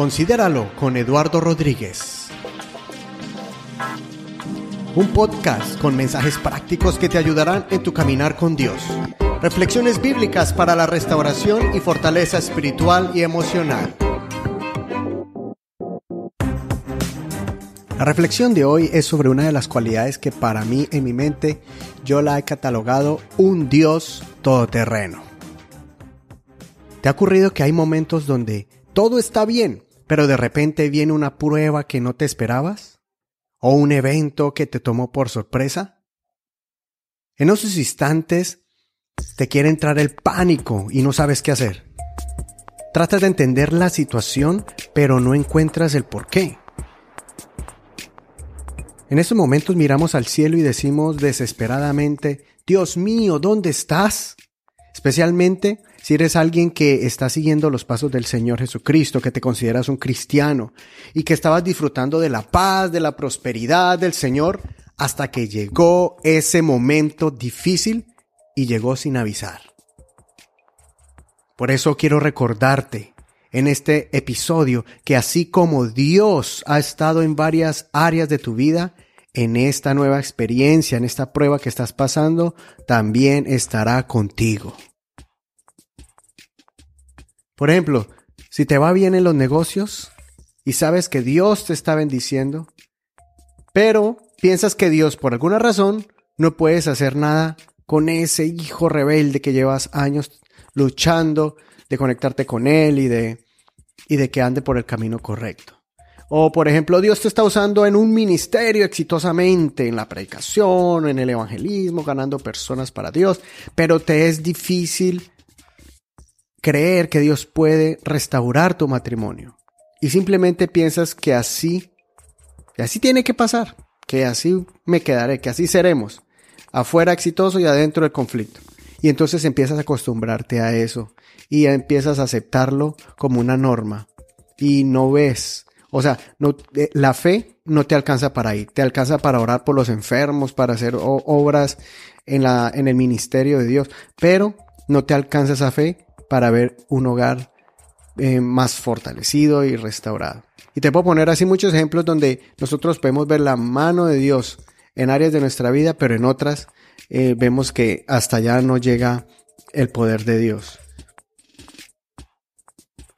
Considéralo con Eduardo Rodríguez. Un podcast con mensajes prácticos que te ayudarán en tu caminar con Dios. Reflexiones bíblicas para la restauración y fortaleza espiritual y emocional. La reflexión de hoy es sobre una de las cualidades que para mí en mi mente yo la he catalogado un Dios todoterreno. ¿Te ha ocurrido que hay momentos donde todo está bien, pero de repente viene una prueba que no te esperabas? ¿O un evento que te tomó por sorpresa? En esos instantes te quiere entrar el pánico y no sabes qué hacer. Tratas de entender la situación, pero no encuentras el por qué. En esos momentos miramos al cielo y decimos desesperadamente, Dios mío, ¿dónde estás? Especialmente si eres alguien que está siguiendo los pasos del Señor Jesucristo, que te consideras un cristiano y que estabas disfrutando de la paz, de la prosperidad del Señor, hasta que llegó ese momento difícil y llegó sin avisar. Por eso quiero recordarte en este episodio que así como Dios ha estado en varias áreas de tu vida, en esta nueva experiencia, en esta prueba que estás pasando, también estará contigo. Por ejemplo, si te va bien en los negocios y sabes que Dios te está bendiciendo, pero piensas que Dios por alguna razón no puedes hacer nada con ese hijo rebelde que llevas años luchando de conectarte con él y de y de que ande por el camino correcto. O por ejemplo, Dios te está usando en un ministerio exitosamente, en la predicación, en el evangelismo, ganando personas para Dios, pero te es difícil creer que Dios puede restaurar tu matrimonio. Y simplemente piensas que así, que así tiene que pasar, que así me quedaré, que así seremos, afuera exitoso y adentro el conflicto. Y entonces empiezas a acostumbrarte a eso y empiezas a aceptarlo como una norma y no ves, o sea, no, eh, la fe no te alcanza para ir, te alcanza para orar por los enfermos, para hacer obras en, la, en el ministerio de Dios, pero no te alcanza esa fe para ver un hogar eh, más fortalecido y restaurado. Y te puedo poner así muchos ejemplos donde nosotros podemos ver la mano de Dios en áreas de nuestra vida, pero en otras eh, vemos que hasta allá no llega el poder de Dios.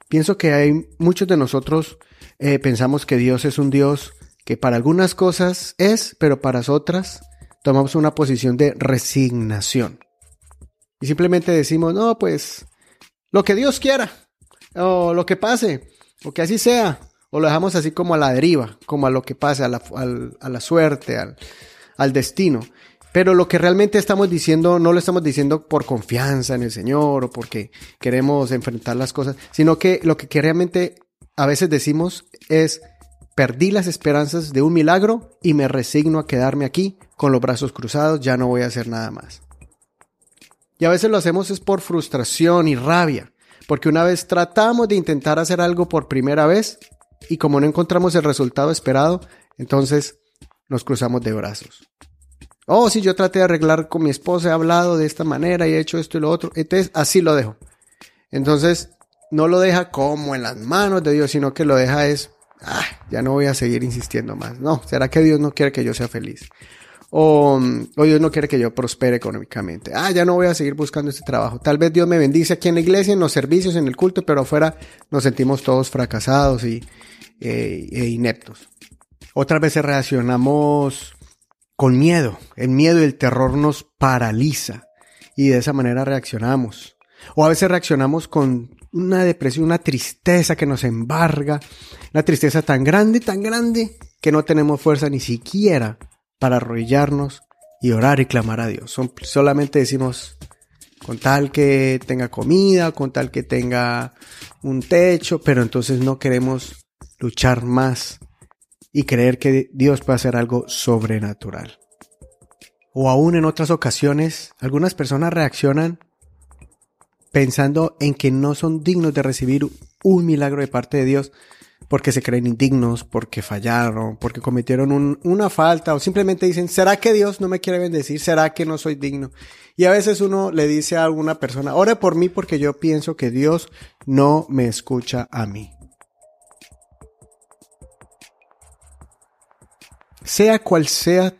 Pienso que hay muchos de nosotros eh, pensamos que Dios es un Dios que para algunas cosas es, pero para otras tomamos una posición de resignación. Y simplemente decimos, no, pues lo que Dios quiera, o lo que pase, o que así sea, o lo dejamos así como a la deriva, como a lo que pase, a la, a la suerte, al, al destino. Pero lo que realmente estamos diciendo, no lo estamos diciendo por confianza en el Señor o porque queremos enfrentar las cosas, sino que lo que realmente a veces decimos es, perdí las esperanzas de un milagro y me resigno a quedarme aquí con los brazos cruzados, ya no voy a hacer nada más. Y a veces lo hacemos es por frustración y rabia, porque una vez tratamos de intentar hacer algo por primera vez y como no encontramos el resultado esperado, entonces nos cruzamos de brazos. Oh, si yo traté de arreglar con mi esposa, he hablado de esta manera y he hecho esto y lo otro. Entonces, así lo dejo. Entonces, no lo deja como en las manos de Dios, sino que lo deja es, ah, ya no voy a seguir insistiendo más. No, ¿será que Dios no quiere que yo sea feliz? O, o, Dios no quiere que yo prospere económicamente. Ah, ya no voy a seguir buscando este trabajo. Tal vez Dios me bendice aquí en la iglesia, en los servicios, en el culto, pero afuera nos sentimos todos fracasados y eh, e ineptos. Otras veces reaccionamos con miedo. El miedo y el terror nos paraliza y de esa manera reaccionamos. O a veces reaccionamos con una depresión, una tristeza que nos embarga, una tristeza tan grande, tan grande, que no tenemos fuerza ni siquiera para arrodillarnos y orar y clamar a Dios. solamente decimos, con tal que tenga comida, con tal que tenga un techo, pero entonces no queremos luchar más y creer que Dios puede hacer algo sobrenatural. O aún en otras ocasiones, algunas personas reaccionan pensando en que no son dignos de recibir un milagro de parte de Dios porque se creen indignos, porque fallaron, porque cometieron una falta o simplemente dicen, ¿será que Dios no me quiere bendecir? ¿Será que no soy digno? Y a veces uno le dice a alguna persona, ore por mí porque yo pienso que Dios no me escucha a mí. Sea cual sea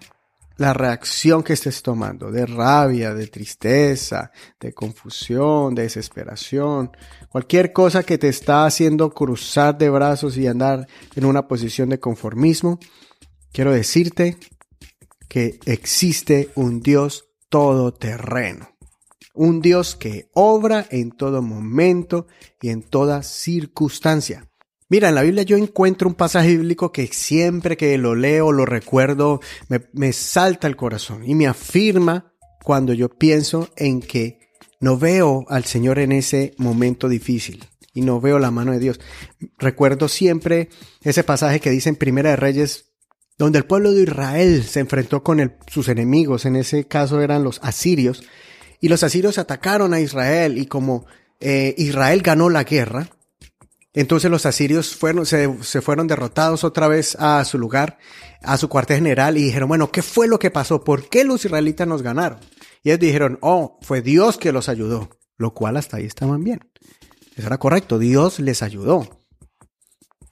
la reacción que estés tomando, de rabia, de tristeza, de confusión, de desesperación, cualquier cosa que te está haciendo cruzar de brazos y andar en una posición de conformismo, quiero decirte que existe un Dios todoterreno. Un Dios que obra en todo momento y en toda circunstancia. Mira, en la Biblia yo encuentro un pasaje bíblico que siempre que lo leo, lo recuerdo, me, salta el corazón y me afirma cuando yo pienso en que no veo al Señor en ese momento difícil y no veo la mano de Dios. Recuerdo siempre ese pasaje que dice en Primera de Reyes, donde el pueblo de Israel se enfrentó con sus enemigos, en ese caso eran los asirios, y los asirios atacaron a Israel y como eh, Israel ganó la guerra, entonces los asirios fueron, se, fueron derrotados otra vez a su lugar, a su cuartel general, y dijeron, bueno, ¿qué fue lo que pasó? ¿Por qué los israelitas nos ganaron? Y ellos dijeron, oh, fue Dios que los ayudó, lo cual hasta ahí estaban bien. Eso era correcto, Dios les ayudó.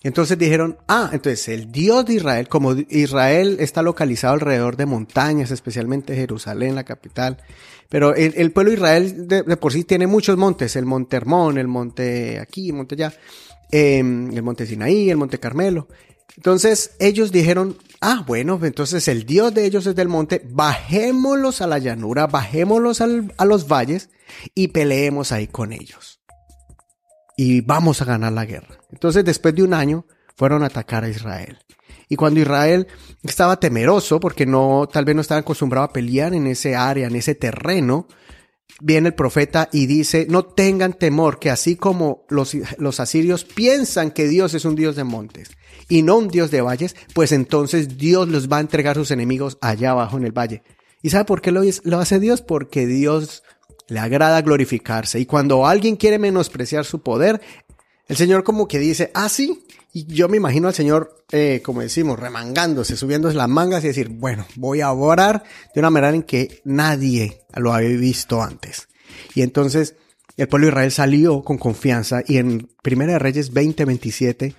Entonces dijeron, ah, entonces el Dios de Israel, como Israel está localizado alrededor de montañas, especialmente Jerusalén, la capital, pero el, pueblo de Israel de, por sí tiene muchos montes, el monte Hermón, el monte aquí, el monte allá, em, el monte Sinaí, el monte Carmelo. Entonces ellos dijeron, ah, bueno, entonces el Dios de ellos es del monte, bajémoslos a la llanura, bajémoslos a los valles y peleemos ahí con ellos y vamos a ganar la guerra. Entonces, después de un año, fueron a atacar a Israel. Y cuando Israel estaba temeroso, porque no, tal vez no estaba acostumbrado a pelear en ese área, en ese terreno, viene el profeta y dice, no tengan temor, que así como los, los asirios piensan que Dios es un Dios de montes y no un Dios de valles, pues entonces Dios los va a entregar a sus enemigos allá abajo en el valle. ¿Y sabe por qué lo, lo hace Dios? Porque Dios le agrada glorificarse. Y cuando alguien quiere menospreciar su poder, el Señor como que dice, ah, sí. Y yo me imagino al Señor, eh, como decimos, remangándose, subiéndose las mangas y decir, bueno, voy a orar de una manera en que nadie lo había visto antes. Y entonces el pueblo de Israel salió con confianza y en Primera de Reyes 20, 27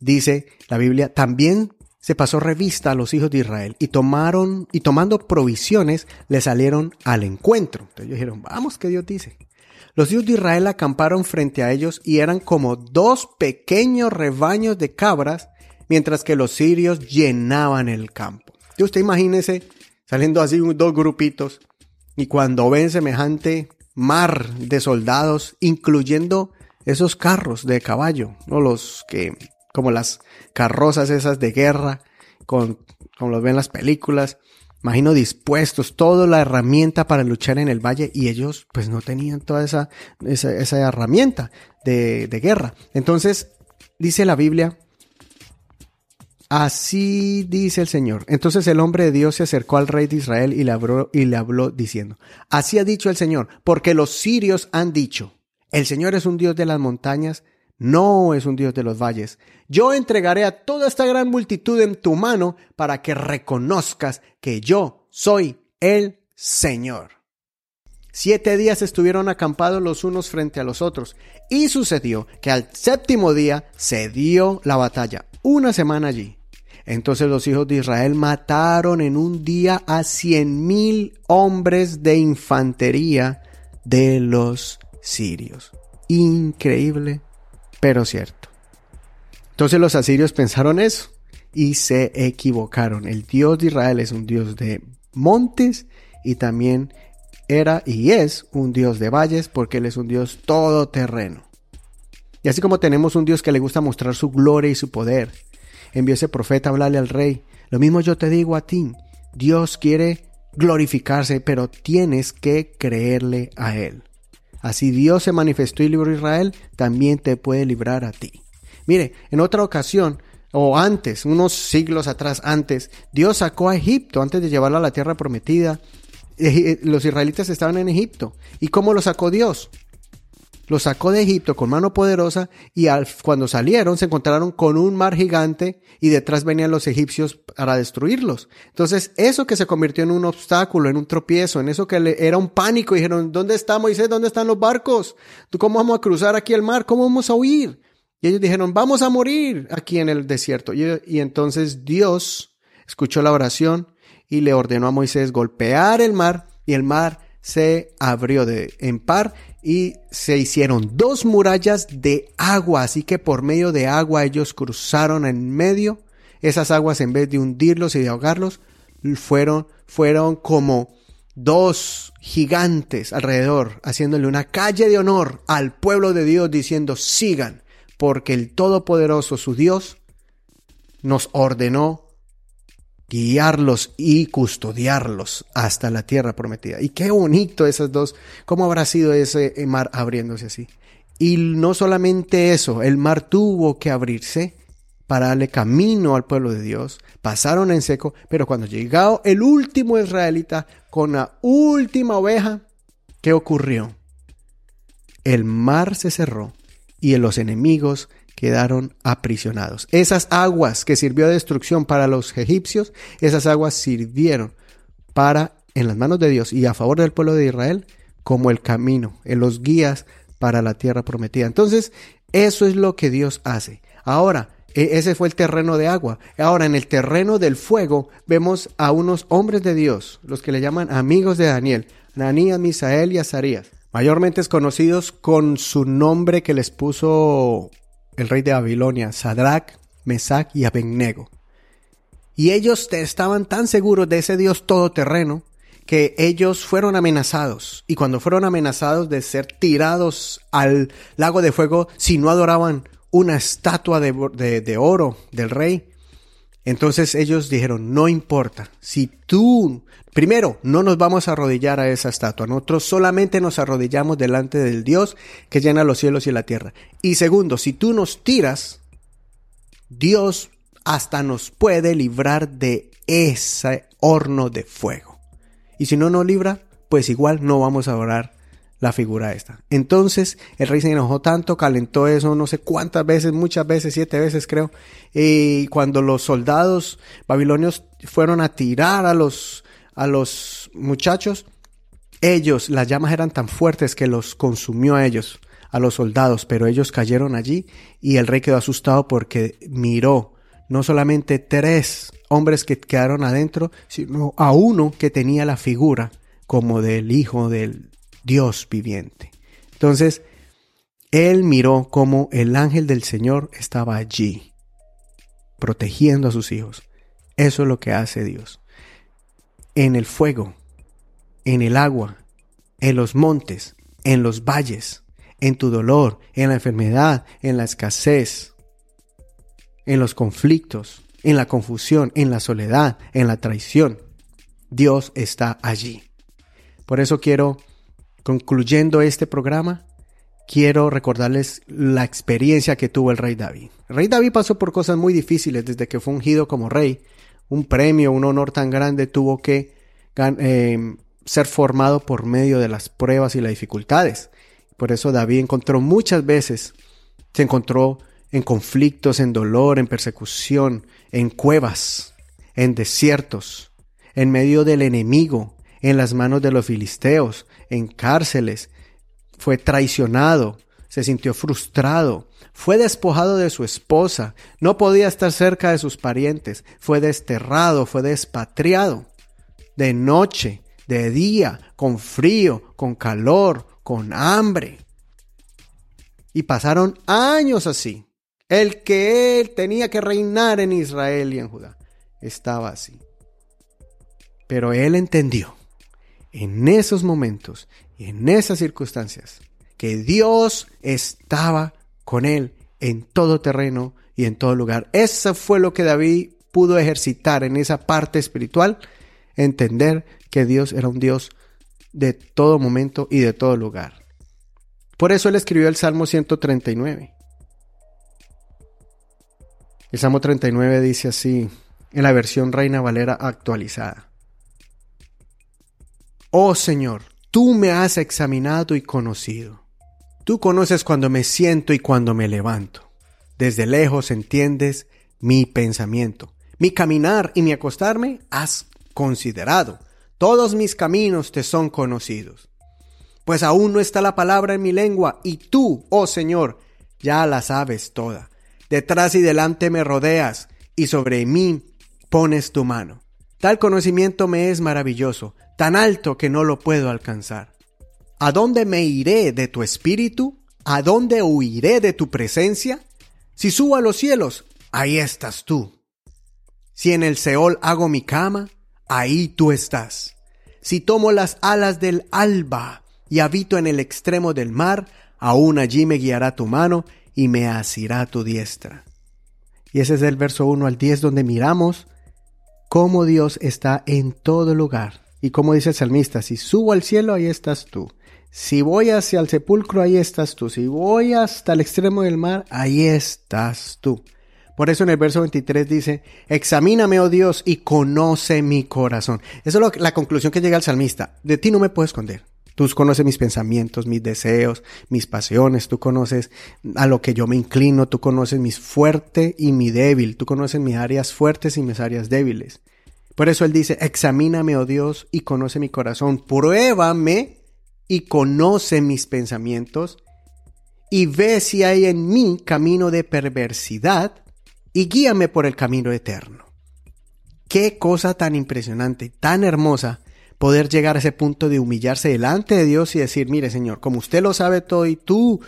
dice la Biblia, también se pasó revista a los hijos de Israel y tomaron, y tomando provisiones, le salieron al encuentro. Entonces ellos dijeron, vamos, que Dios dice. Los hijos de Israel acamparon frente a ellos y eran como dos pequeños rebaños de cabras, mientras que los sirios llenaban el campo. Y usted imagínese saliendo así dos grupitos y cuando ven semejante mar de soldados, incluyendo esos carros de caballo, no los que como las carrozas esas de guerra, con, como los ven las películas. Imagino dispuestos, toda la herramienta para luchar en el valle y ellos pues no tenían toda esa, esa, esa herramienta de, de guerra. Entonces, dice la Biblia, Así dice el Señor. Entonces el hombre de Dios se acercó al rey de Israel y le, habló, y le habló diciendo, Así ha dicho el Señor, porque los sirios han dicho, el Señor es un Dios de las montañas, no es un Dios de los valles. Yo entregaré a toda esta gran multitud en tu mano para que reconozcas que yo soy el Señor. Siete días estuvieron acampados los unos frente a los otros, y sucedió que al séptimo día se dio la batalla, una semana allí. Entonces los hijos de Israel mataron en un día a cien mil hombres de infantería de los sirios. Increíble pero cierto. Entonces los asirios pensaron eso y se equivocaron. El Dios de Israel es un Dios de montes y también era y es un Dios de valles porque Él es un Dios todoterreno. Y así como tenemos un Dios que le gusta mostrar su gloria y su poder, envió ese profeta a hablarle al rey. Lo mismo yo te digo a ti. Dios quiere glorificarse, pero tienes que creerle a Él. Así Dios se manifestó y libró a Israel, también te puede librar a ti. Mire, en otra ocasión, o antes, unos siglos atrás, antes, Dios sacó a Egipto antes de llevarlo a la tierra prometida. Eh, los israelitas estaban en Egipto. ¿Y cómo lo sacó Dios? Los sacó de Egipto con mano poderosa y cuando salieron se encontraron con un mar gigante y detrás venían los egipcios para destruirlos. Entonces, eso que se convirtió en un obstáculo, en un tropiezo, en eso que era un pánico, dijeron, ¿dónde está Moisés? ¿Dónde están los barcos? ¿Tú cómo vamos a cruzar aquí el mar? ¿Cómo vamos a huir? Y ellos dijeron, vamos a morir aquí en el desierto. Y entonces Dios escuchó la oración y le ordenó a Moisés golpear el mar y el mar se abrió de en par y se hicieron dos murallas de agua, así que por medio de agua ellos cruzaron en medio. Esas aguas en vez de hundirlos y de ahogarlos, fueron, fueron como dos gigantes alrededor, haciéndole una calle de honor al pueblo de Dios, diciendo, sigan, porque el Todopoderoso, su Dios, nos ordenó guiarlos y custodiarlos hasta la tierra prometida. Y qué bonito esas dos, cómo habrá sido ese mar abriéndose así. Y no solamente eso, el mar tuvo que abrirse para darle camino al pueblo de Dios. Pasaron en seco, pero cuando llegó el último israelita con la última oveja, ¿qué ocurrió? El mar se cerró y los enemigos quedaron aprisionados. Esas aguas que sirvió de destrucción para los egipcios, esas aguas sirvieron para, en las manos de Dios y a favor del pueblo de Israel, como el camino, en los guías para la tierra prometida. Entonces, eso es lo que Dios hace. Ahora, e, ese fue el terreno de agua. Ahora, en el terreno del fuego, vemos a unos hombres de Dios, los que le llaman amigos de Daniel, Ananías, Misael y Azarías, mayormente conocidos con su nombre que les puso el rey de Babilonia, Sadrach, Mesach y Abednego. Y ellos estaban tan seguros de ese Dios todoterreno que ellos fueron amenazados. Y cuando fueron amenazados de ser tirados al lago de fuego si no adoraban una estatua de, de oro del rey, entonces ellos dijeron, no importa, si tú, primero, no nos vamos a arrodillar a esa estatua, nosotros solamente nos arrodillamos delante del Dios que llena los cielos y la tierra. Y segundo, si tú nos tiras, Dios hasta nos puede librar de ese horno de fuego. Y si no nos libra, pues igual no vamos a orar la figura esta. Entonces el rey se enojó tanto, calentó eso no sé cuántas veces, muchas veces, siete veces creo. Y cuando los soldados babilonios fueron a tirar a los, a los muchachos, ellos, las llamas eran tan fuertes que los consumió a ellos, a los soldados, pero ellos cayeron allí y el rey quedó asustado porque miró no solamente tres hombres que quedaron adentro, sino a uno que tenía la figura como del hijo del, Dios viviente. Entonces, él miró cómo el ángel del Señor estaba allí, protegiendo a sus hijos. Eso es lo que hace Dios. En el fuego, en el agua, en los montes, en los valles, en tu dolor, en la enfermedad, en la escasez, en los conflictos, en la confusión, en la soledad, en la traición. Dios está allí. Por eso quiero Concluyendo este programa, quiero recordarles la experiencia que tuvo el rey David. Rey David pasó por cosas muy difíciles desde que fue ungido como rey. Un premio, un honor tan grande tuvo que eh, ser formado por medio de las pruebas y las dificultades. Por eso David encontró muchas veces, se encontró en conflictos, en dolor, en persecución, en cuevas, en desiertos, en medio del enemigo, en las manos de los filisteos, en cárceles, fue traicionado, se sintió frustrado, fue despojado de su esposa, no podía estar cerca de sus parientes, fue desterrado, fue despatriado, de noche, de día, con frío, con calor, con hambre. Y pasaron años así. El que él tenía que reinar en Israel y en Judá estaba así. Pero él entendió en esos momentos y en esas circunstancias que Dios estaba con él en todo terreno y en todo lugar. Eso fue lo que David pudo ejercitar en esa parte espiritual, entender que Dios era un Dios de todo momento y de todo lugar. Por eso él escribió el Salmo 139. El Salmo 39 dice así, en la versión Reina Valera actualizada. Oh Señor, tú me has examinado y conocido. Tú conoces cuando me siento y cuando me levanto. Desde lejos entiendes mi pensamiento. Mi caminar y mi acostarme has considerado. Todos mis caminos te son conocidos. Pues aún no está la palabra en mi lengua y tú, oh Señor, ya la sabes toda. Detrás y delante me rodeas y sobre mí pones tu mano. Tal conocimiento me es maravilloso, tan alto que no lo puedo alcanzar. ¿A dónde me iré de tu espíritu? ¿A dónde huiré de tu presencia? Si subo a los cielos, ahí estás tú. Si en el Seol hago mi cama, ahí tú estás. Si tomo las alas del alba y habito en el extremo del mar, aún allí me guiará tu mano y me asirá tu diestra. Y ese es el verso 1 al 10 donde miramos cómo Dios está en todo lugar. Y como dice el salmista, si subo al cielo, ahí estás tú. Si voy hacia el sepulcro, ahí estás tú. Si voy hasta el extremo del mar, ahí estás tú. Por eso en el verso 23 dice, examíname, oh Dios, y conoce mi corazón. Esa es la conclusión que llega el salmista. De ti no me puedo esconder. Tú conoces mis pensamientos, mis deseos, mis pasiones, tú conoces a lo que yo me inclino, tú conoces mi fuerte y mi débil, tú conoces mis áreas fuertes y mis áreas débiles. Por eso él dice, examíname, oh Dios, y conoce mi corazón, pruébame y conoce mis pensamientos y ve si hay en mí camino de perversidad y guíame por el camino eterno. Qué cosa tan impresionante, tan hermosa poder llegar a ese punto de humillarse delante de Dios y decir, mire Señor, como usted lo sabe todo y tú,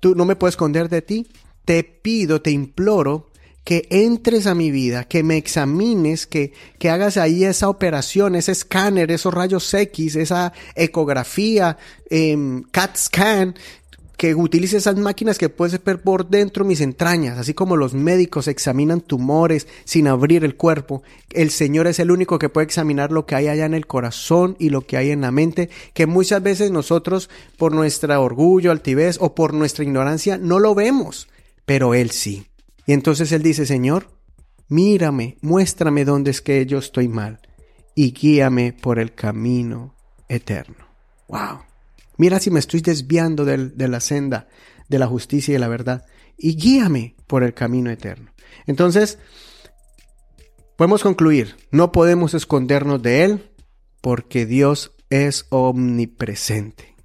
tú no me puedes esconder de ti, te pido, te imploro que entres a mi vida, que me examines, que, que hagas ahí esa operación, ese escáner, esos rayos X, esa ecografía, eh, CAT scan, que utilice esas máquinas que puedes ver por dentro mis entrañas, así como los médicos examinan tumores sin abrir el cuerpo. El Señor es el único que puede examinar lo que hay allá en el corazón y lo que hay en la mente, que muchas veces nosotros, por nuestra orgullo, altivez o por nuestra ignorancia, no lo vemos, pero Él sí. Y entonces él dice, Señor, mírame, muéstrame dónde es que yo estoy mal y guíame por el camino eterno. Wow. Mira si me estoy desviando de la senda de la justicia y de la verdad y guíame por el camino eterno. Entonces, podemos concluir, no podemos escondernos de Él porque Dios es omnipresente.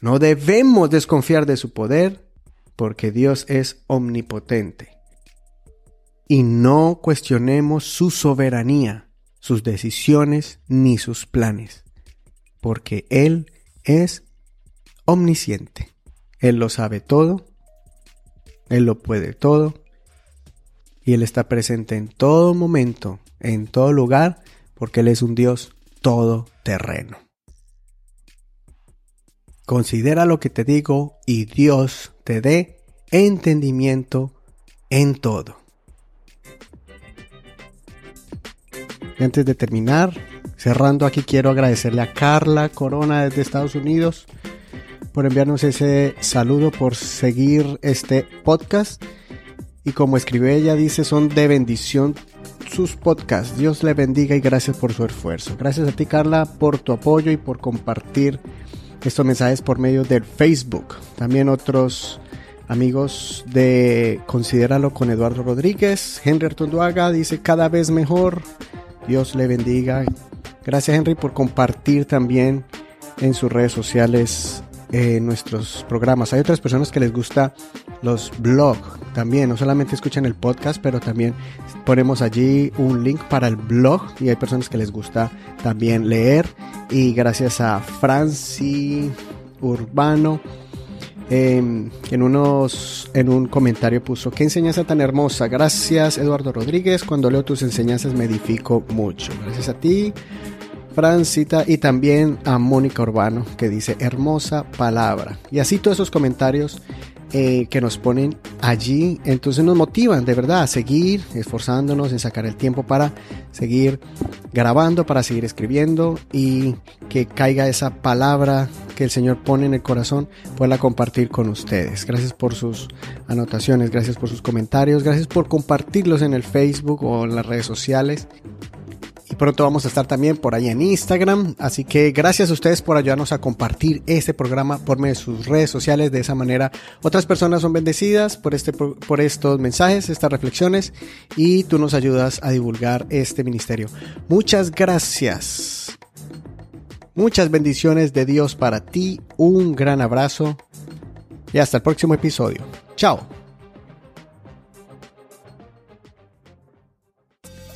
No debemos desconfiar de su poder porque Dios es omnipotente y no cuestionemos su soberanía, sus decisiones ni sus planes, porque Él es omnisciente. Él lo sabe todo, Él lo puede todo, y Él está presente en todo momento, en todo lugar, porque Él es un Dios todoterreno. Considera lo que te digo y Dios te dé entendimiento en todo. Y antes de terminar, cerrando aquí, quiero agradecerle a Carla Corona desde Estados Unidos por enviarnos ese saludo, por seguir este podcast. Y como escribe ella, dice, son de bendición sus podcasts. Dios le bendiga y gracias por su esfuerzo. Gracias a ti, Carla, por tu apoyo y por compartir estos mensajes por medio del Facebook. También otros amigos de Considéralo con Eduardo Rodríguez. Henry Artunduaga dice cada vez mejor. Dios le bendiga. Gracias Henry por compartir también en sus redes sociales eh, nuestros programas. Hay otras personas que les gusta los blogs también, no solamente escuchan el podcast, pero también ponemos allí un link para el blog y hay personas que les gusta también leer. Y gracias a Franci Urbano Em, en, unos, en un comentario puso, qué enseñanza tan hermosa. Gracias Eduardo Rodríguez, cuando leo tus enseñanzas me edifico mucho. Gracias a ti, Francita, y también a Mónica Urbano, que dice, hermosa palabra. Y así todos esos comentarios eh, que nos ponen allí, entonces nos motivan de verdad a seguir esforzándonos en sacar el tiempo para seguir grabando, para seguir escribiendo y que caiga esa palabra que el Señor pone en el corazón, pueda compartir con ustedes. Gracias por sus anotaciones, gracias por sus comentarios, gracias por compartirlos en el Facebook o en las redes sociales y pronto vamos a estar también por ahí en Instagram. Así que gracias a ustedes por ayudarnos a compartir este programa por medio de sus redes sociales. De esa manera otras personas son bendecidas por, este, por estos mensajes, estas reflexiones y tú nos ayudas a divulgar este ministerio. Muchas gracias. Muchas bendiciones de Dios para ti. Un gran abrazo y hasta el próximo episodio. Chao.